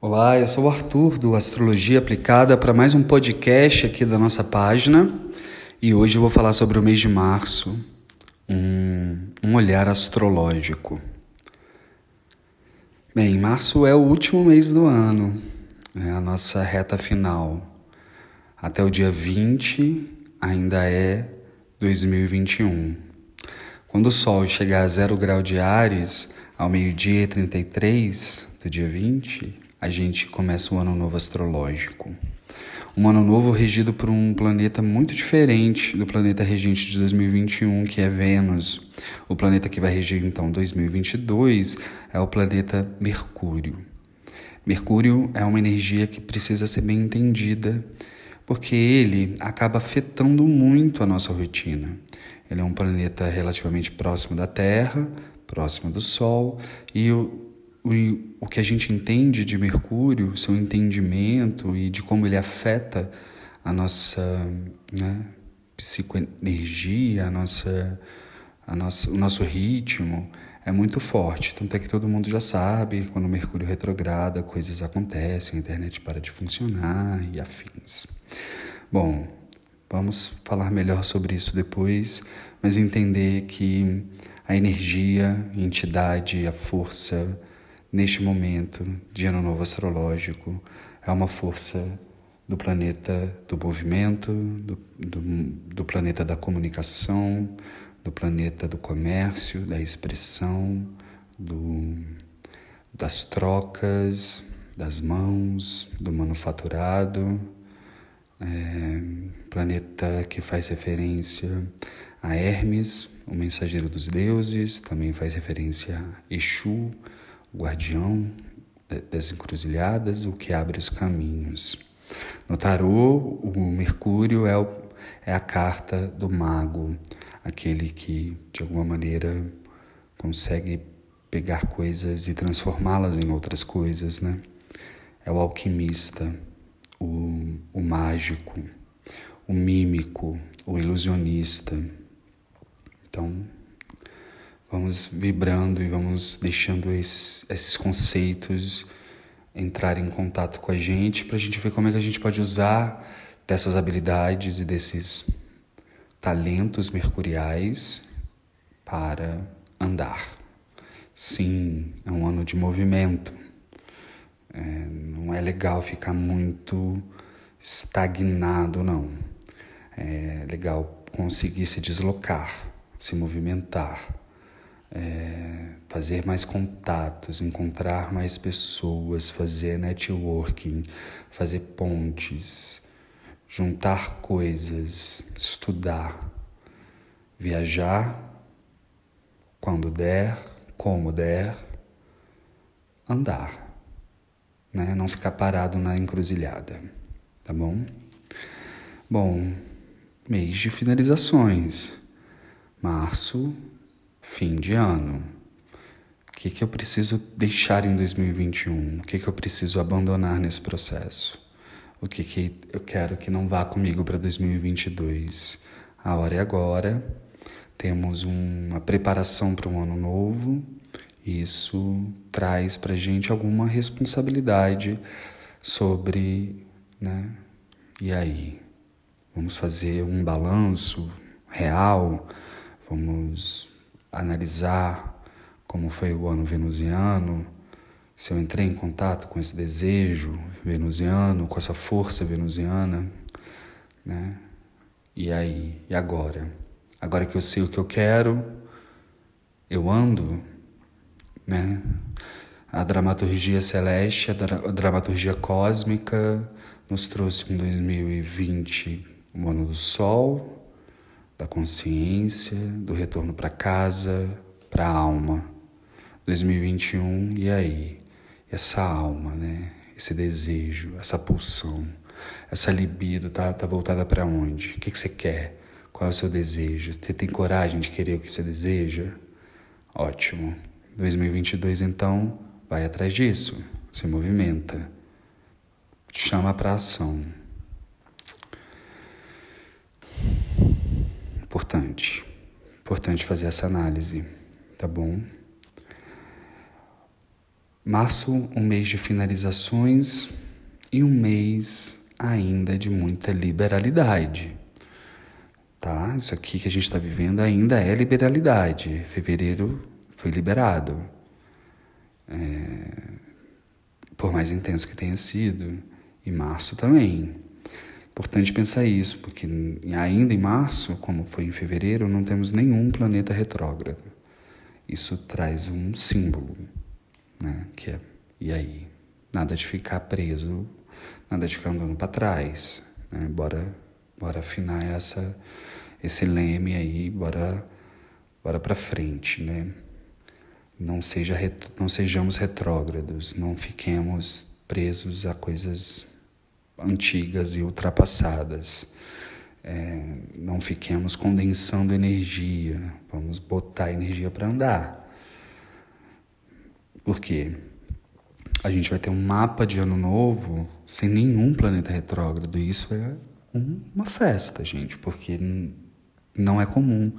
Olá, eu sou o Arthur do Astrologia Aplicada para mais um podcast aqui da nossa página e hoje eu vou falar sobre o mês de março, um, um olhar astrológico. Bem, março é o último mês do ano, é a nossa reta final. Até o dia 20 ainda é 2021. Quando o Sol chegar a zero grau de Ares, ao meio-dia e 33 do dia 20, a gente começa um ano novo astrológico. Um ano novo regido por um planeta muito diferente do planeta regente de 2021, que é Vênus. O planeta que vai regir então 2022 é o planeta Mercúrio. Mercúrio é uma energia que precisa ser bem entendida, porque ele acaba afetando muito a nossa rotina. Ele é um planeta relativamente próximo da Terra, próximo do Sol, e o o, que a gente entende de Mercúrio, seu entendimento e de como ele afeta a nossa né, psicoenergia, a nossa, a nossa, o nosso ritmo, é muito forte. Tanto é que todo mundo já sabe, quando Mercúrio retrograda, coisas acontecem, a internet para de funcionar e afins. Bom, vamos falar melhor sobre isso depois, mas entender que a energia, a entidade, a força, neste momento de ano novo astrológico é uma força do planeta do movimento, do, do, do, planeta da comunicação, do planeta do comércio, da expressão, do, das trocas, das mãos, do manufaturado, é, planeta que faz referência a Hermes, o mensageiro dos deuses, também faz referência a Exu, guardião das encruzilhadas, o que abre os caminhos. No tarô, o Mercúrio é, o, é a carta do mago, aquele que de alguma maneira consegue pegar coisas e transformá-las em outras coisas, né? É o alquimista, o, o mágico, o mímico, o ilusionista. Então, Vamos vibrando e vamos deixando esses, esses conceitos entrarem em contato com a gente para a gente ver como é que a gente pode usar dessas habilidades e desses talentos mercuriais para andar. Sim, é um ano de movimento. É, não é legal ficar muito estagnado, não. É legal conseguir se deslocar, se movimentar é, fazer mais contatos, encontrar mais pessoas, fazer networking, fazer pontes, juntar coisas, estudar, viajar quando der, como der, andar, né? Não ficar parado na encruzilhada, tá bom? Bom, mês de finalizações. Março, fim de ano. O que, que eu preciso deixar em 2021? O que, que eu preciso abandonar nesse processo? O que, que eu quero que não vá comigo para 2022? A hora é agora. Temos uma preparação para um ano novo. Isso traz para gente alguma responsabilidade sobre, né? E aí? Vamos fazer um balanço real? Vamos analisar como foi o ano venusiano, se eu entrei em contato com esse desejo venusiano, com essa força venusiana, né? E aí, e agora? Agora que eu sei o que eu quero, eu ando, né? A dramaturgia celeste, a, dra a dramaturgia cósmica nos trouxe em 2020 o ano do Sol, da consciência, do retorno para casa, para a alma. 2021, e aí? Essa alma, né? Esse desejo, essa pulsão, essa libido tá, tá voltada para onde? O que, que você quer? Qual é o seu desejo? Você tem coragem de querer o que você deseja? Ótimo. 2022, então, vai atrás disso. Se movimenta. Chama para ação. Importante. Importante fazer essa análise, tá bom? Março, um mês de finalizações e um mês ainda de muita liberalidade. Tá? Isso aqui que a gente está vivendo ainda é liberalidade. Fevereiro foi liberado. É... Por mais intenso que tenha sido. E março também. Importante pensar isso, porque ainda em março, como foi em fevereiro, não temos nenhum planeta retrógrado. Isso traz um símbolo né? Que é, e aí? Nada de ficar preso, nada de ficar andando para trás, né? Bora, bora afinar essa, esse leme aí, bora, bora para frente, né? Não, seja, não sejamos retrógrados, não fiquemos presos a coisas antigas e ultrapassadas. É, não fiquemos condensando energia, vamos botar energia para andar. Porque a gente vai ter um mapa de ano novo sem nenhum planeta retrógrado. E isso é uma festa, gente, porque não é comum.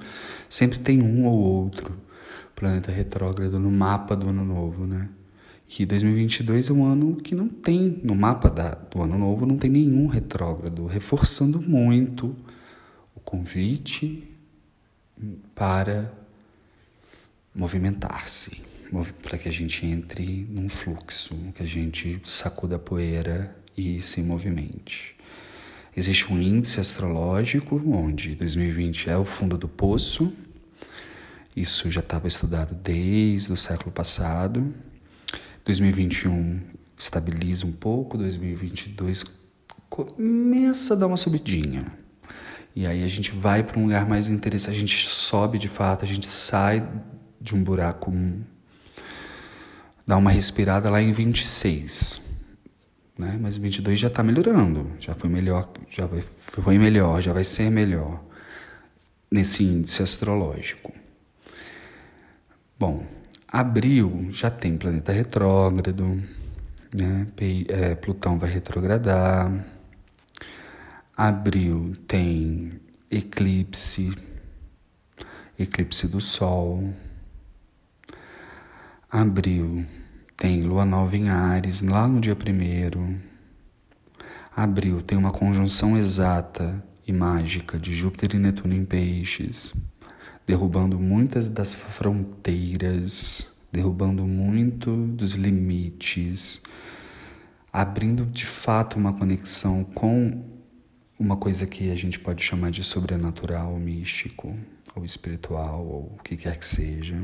Sempre tem um ou outro planeta retrógrado no mapa do ano novo, né? E 2022 é um ano que não tem, no mapa da, do ano novo, não tem nenhum retrógrado, reforçando muito o convite para movimentar-se para que a gente entre num fluxo, que a gente sacuda a poeira e se movimente. Existe um índice astrológico onde 2020 é o fundo do poço. Isso já estava estudado desde o século passado. 2021 estabiliza um pouco, 2022 começa a dar uma subidinha. E aí a gente vai para um lugar mais interessante, a gente sobe de fato, a gente sai de um buraco dá uma respirada lá em 26. Né? Mas 22 já está melhorando, já foi melhor, já foi melhor, já vai ser melhor nesse índice astrológico. Bom, abril já tem planeta retrógrado, né? É, Plutão vai retrogradar. Abril tem eclipse, eclipse do Sol. Abril tem lua nova em Ares, lá no dia primeiro. Abril tem uma conjunção exata e mágica de Júpiter e Netuno em Peixes, derrubando muitas das fronteiras, derrubando muito dos limites, abrindo de fato uma conexão com uma coisa que a gente pode chamar de sobrenatural, místico, ou espiritual, ou o que quer que seja.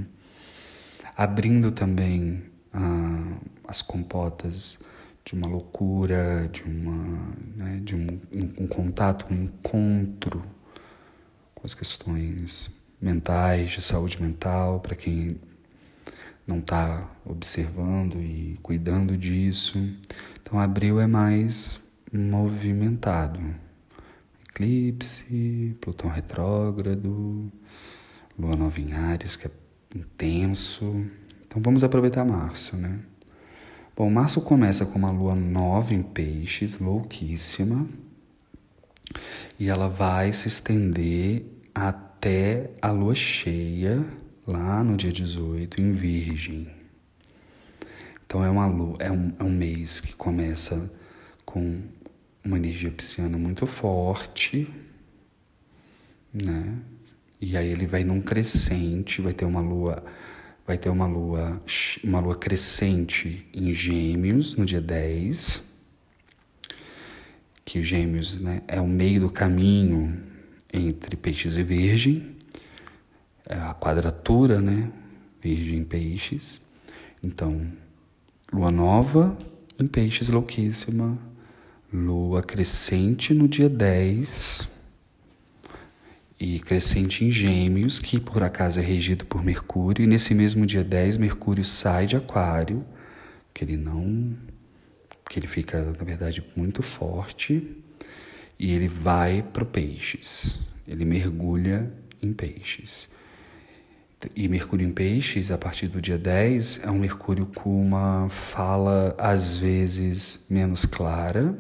Abrindo também ah, as compotas de uma loucura, de, uma, né, de um, um, contato, um encontro com as questões mentais, de saúde mental, para quem não está observando e cuidando disso. Então, abril é mais movimentado. Eclipse, Plutão retrógrado, Lua nova em Ares, que é intenso. Então vamos aproveitar março, né? Bom, março começa com uma lua nova em peixes, louquíssima, e ela vai se estender até a lua cheia, lá no dia 18, em Virgem. Então é, uma lua, é, um, é um mês que começa com uma energia pisciana muito forte, né? E aí ele vai num crescente, vai ter uma lua vai ter uma lua, uma lua crescente em Gêmeos no dia 10. Que Gêmeos né, é o meio do caminho entre Peixes e Virgem. É a quadratura, né? Virgem Peixes. Então, lua nova em Peixes louquíssima. Lua crescente no dia 10 e crescente em Gêmeos, que por acaso é regido por Mercúrio, e nesse mesmo dia 10 Mercúrio sai de Aquário, que ele não que ele fica, na verdade, muito forte, e ele vai para Peixes. Ele mergulha em Peixes. E Mercúrio em Peixes, a partir do dia 10, é um Mercúrio com uma fala às vezes menos clara,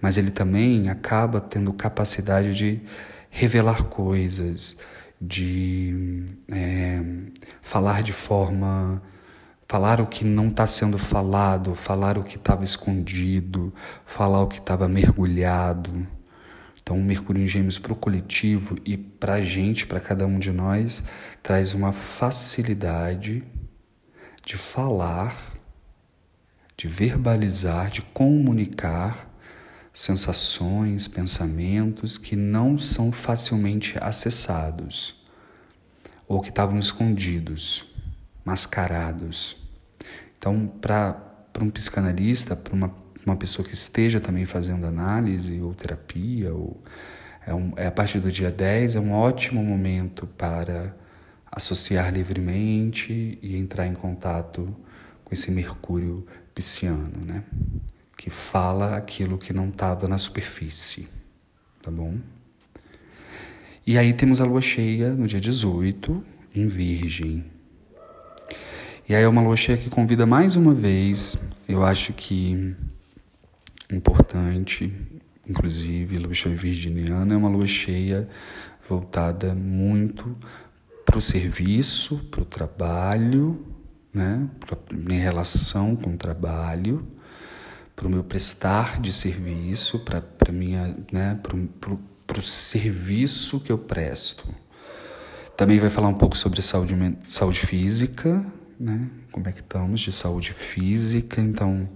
mas ele também acaba tendo capacidade de revelar coisas, de é, falar de forma falar o que não está sendo falado, falar o que estava escondido, falar o que estava mergulhado. Então, o Mercúrio em Gêmeos para o coletivo e para a gente, para cada um de nós, traz uma facilidade de falar, de verbalizar, de comunicar sensações, pensamentos que não são facilmente acessados ou que estavam escondidos, mascarados. Então, para um psicanalista, para uma, uma pessoa que esteja também fazendo análise ou terapia, ou, é, um, é a partir do dia 10, é um ótimo momento para associar livremente e entrar em contato com esse Mercúrio pisciano, né? que fala aquilo que não estava na superfície, tá bom? E aí temos a lua cheia no dia 18, em Virgem. E aí é uma lua cheia que convida mais uma vez, eu acho que importante, inclusive, lua cheia virginiana é uma lua cheia voltada muito para o serviço, para o trabalho, né? em relação com o trabalho, para o meu prestar de serviço, para minha, né, para o serviço que eu presto. Também vai falar um pouco sobre saúde, saúde física, né? Como é que estamos de saúde física, então,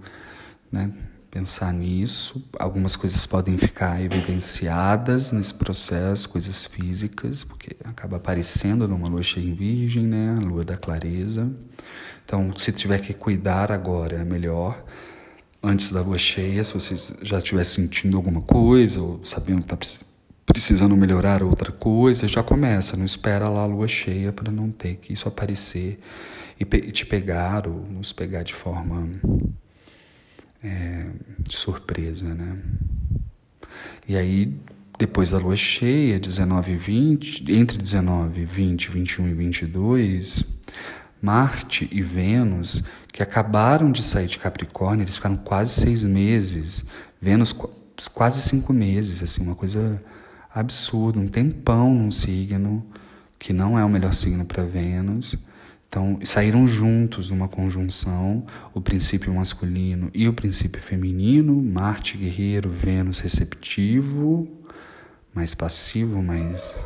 né? Pensar nisso. Algumas coisas podem ficar evidenciadas nesse processo, coisas físicas, porque acaba aparecendo numa lua cheia em virgem, né? A lua da clareza. Então, se tiver que cuidar agora, é melhor antes da lua cheia, se você já estiver sentindo alguma coisa ou sabendo que está precisando melhorar outra coisa, já começa, não espera lá a lua cheia para não ter que isso aparecer e te pegar ou nos pegar de forma é, de surpresa, né? E aí, depois da lua cheia, 19 e 20, entre 19, 20, 21 e 22, Marte e Vênus que acabaram de sair de Capricórnio, eles ficaram quase seis meses, Vênus quase cinco meses, assim, uma coisa absurda, um tempão num signo que não é o melhor signo para Vênus. Então, saíram juntos numa conjunção o princípio masculino e o princípio feminino, Marte guerreiro, Vênus receptivo, mais passivo, mas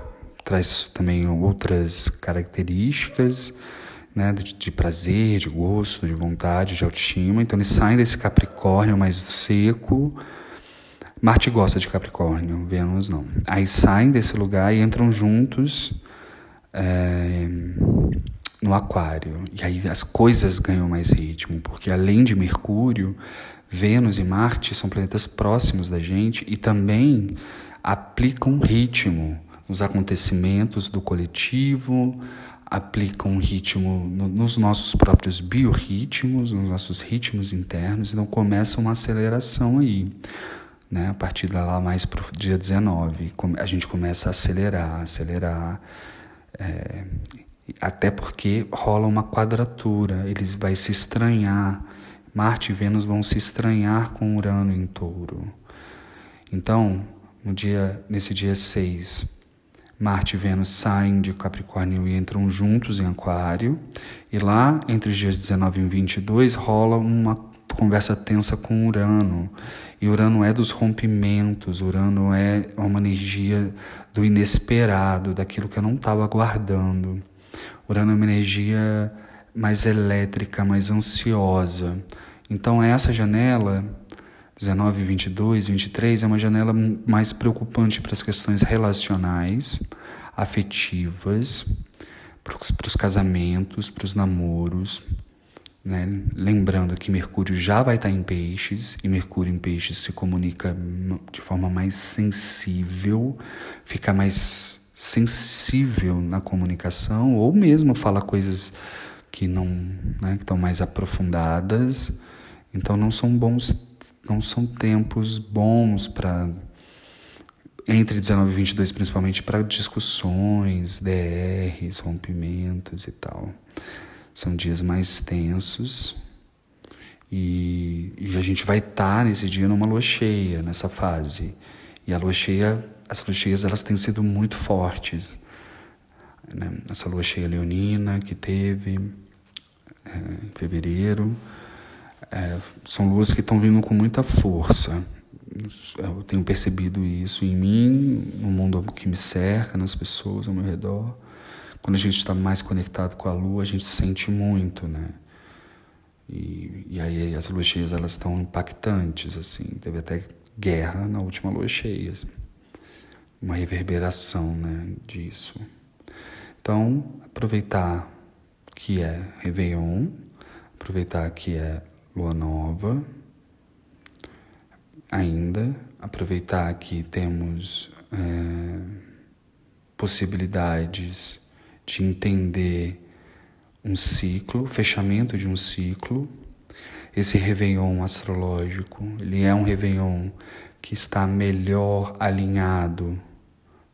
traz também outras características né, de, de, prazer, de gosto, de vontade, de autoestima. Então eles saem desse Capricórnio mais seco. Marte gosta de Capricórnio, Vênus não. Aí saem desse lugar e entram juntos é, no Aquário. E aí as coisas ganham mais ritmo, porque além de Mercúrio, Vênus e Marte são planetas próximos da gente e também aplicam ritmo nos acontecimentos do coletivo, aplicam ritmo no, nos nossos próprios biorritmos, nos nossos ritmos internos, então começa uma aceleração aí. Né? A partir da lá mais para o dia 19, a gente começa a acelerar, acelerar, é, até porque rola uma quadratura, eles vai se estranhar, Marte e Vênus vão se estranhar com Urano em touro. Então, no dia, nesse dia 6, Marte e Vênus saem de Capricórnio e entram juntos em Aquário. E lá, entre os dias 19 e 22, rola uma conversa tensa com Urano. E Urano é dos rompimentos, Urano é uma energia do inesperado, daquilo que eu não estava aguardando. Urano é uma energia mais elétrica, mais ansiosa. Então, essa janela 19, 22, 23 é uma janela mais preocupante para as questões relacionais, afetivas, para os casamentos, para os namoros. Né? Lembrando que Mercúrio já vai estar em peixes, e Mercúrio em peixes se comunica de forma mais sensível, fica mais sensível na comunicação, ou mesmo fala coisas que não né, que estão mais aprofundadas. Então não são bons não são tempos bons para entre 19 e 22 principalmente para discussões, DRs, rompimentos e tal. São dias mais tensos e, e a gente vai estar tá nesse dia numa lua cheia, nessa fase. E a lua cheia, as luas cheias elas têm sido muito fortes. Né? Essa lua cheia leonina que teve, é, em fevereiro. É, são luas que estão vindo com muita força. Eu tenho percebido isso em mim, no mundo que me cerca, nas pessoas ao meu redor. Quando a gente está mais conectado com a lua, a gente sente muito, né? E, e aí as luas cheias elas estão impactantes, assim. Teve até guerra na última lua cheia, assim. Uma reverberação, né, disso. Então, aproveitar que é Réveillon, aproveitar que é Lua Nova, ainda aproveitar que temos é, possibilidades de entender um ciclo, fechamento de um ciclo. Esse Réveillon astrológico, ele é um Réveillon que está melhor alinhado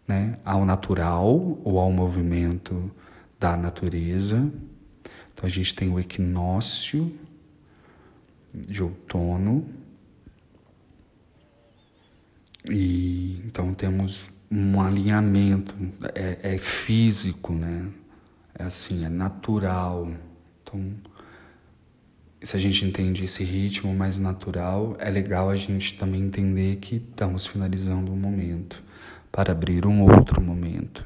né, ao natural ou ao movimento da natureza. Então a gente tem o equinócio de outono. E então temos um alinhamento, é, é físico, né? É assim, é natural. Então, se a gente entende esse ritmo mais natural, é legal a gente também entender que estamos finalizando um momento para abrir um outro momento.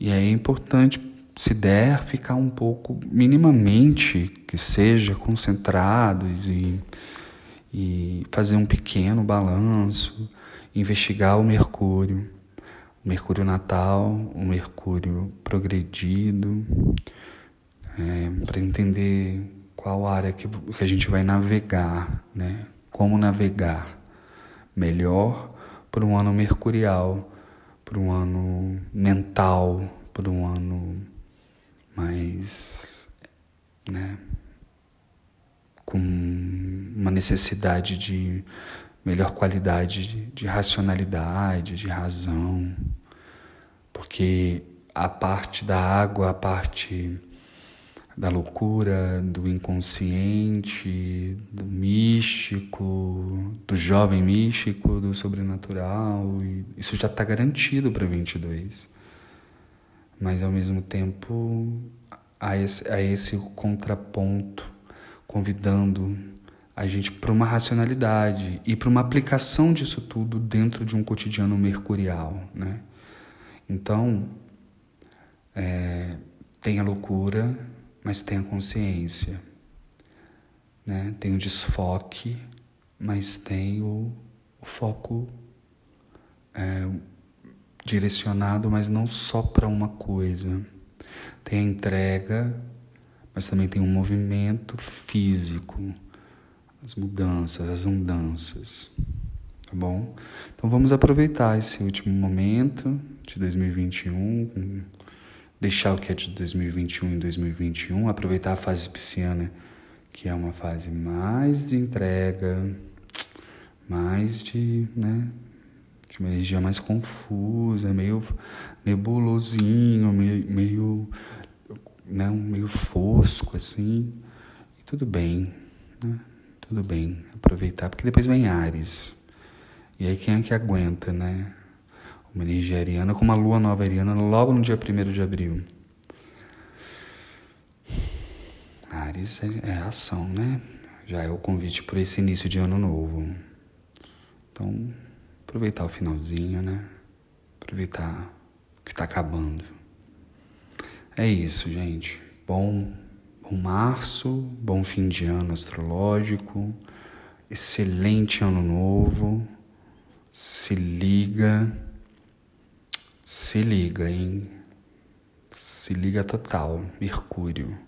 E é importante, se der, ficar um pouco, minimamente, que seja, concentrados e, e fazer um pequeno balanço, investigar o Mercúrio o Mercúrio natal, o Mercúrio progredido, é, para entender qual área que, que a gente vai navegar, né? Como navegar melhor para um ano mercurial, para um ano mental, para um ano mais, né? Com uma necessidade de melhor qualidade de, de racionalidade, de razão, porque a parte da água, a parte da loucura, do inconsciente, do místico, do jovem místico, do sobrenatural, isso já está garantido para 22. Mas ao mesmo tempo há esse, há esse contraponto convidando a gente para uma racionalidade e para uma aplicação disso tudo dentro de um cotidiano mercurial, né? Então, é, tem a loucura, mas tem a consciência, né? Tem o desfoque, mas tem o, o foco é, direcionado, mas não só para uma coisa. Tem a entrega, mas também tem um movimento físico as mudanças, as andanças, tá bom? Então vamos aproveitar esse último momento de 2021, deixar o que é de 2021 em 2021, aproveitar a fase pisciana, que é uma fase mais de entrega, mais de, né, de uma energia mais confusa, meio nebulosinho, meio, meio, né, meio fosco assim, e tudo bem, né? Tudo bem, aproveitar, porque depois vem Ares. E aí quem é que aguenta, né? Uma energia ariana com uma lua nova ariana logo no dia 1 de abril. Ares é, é ação, né? Já é o convite para esse início de ano novo. Então, aproveitar o finalzinho, né? Aproveitar que está acabando. É isso, gente. Bom Bom março, bom fim de ano astrológico, excelente ano novo. Se liga, se liga, hein? Se liga total, Mercúrio.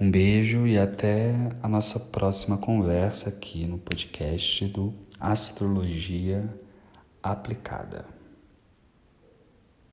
Um beijo e até a nossa próxima conversa aqui no podcast do Astrologia Aplicada.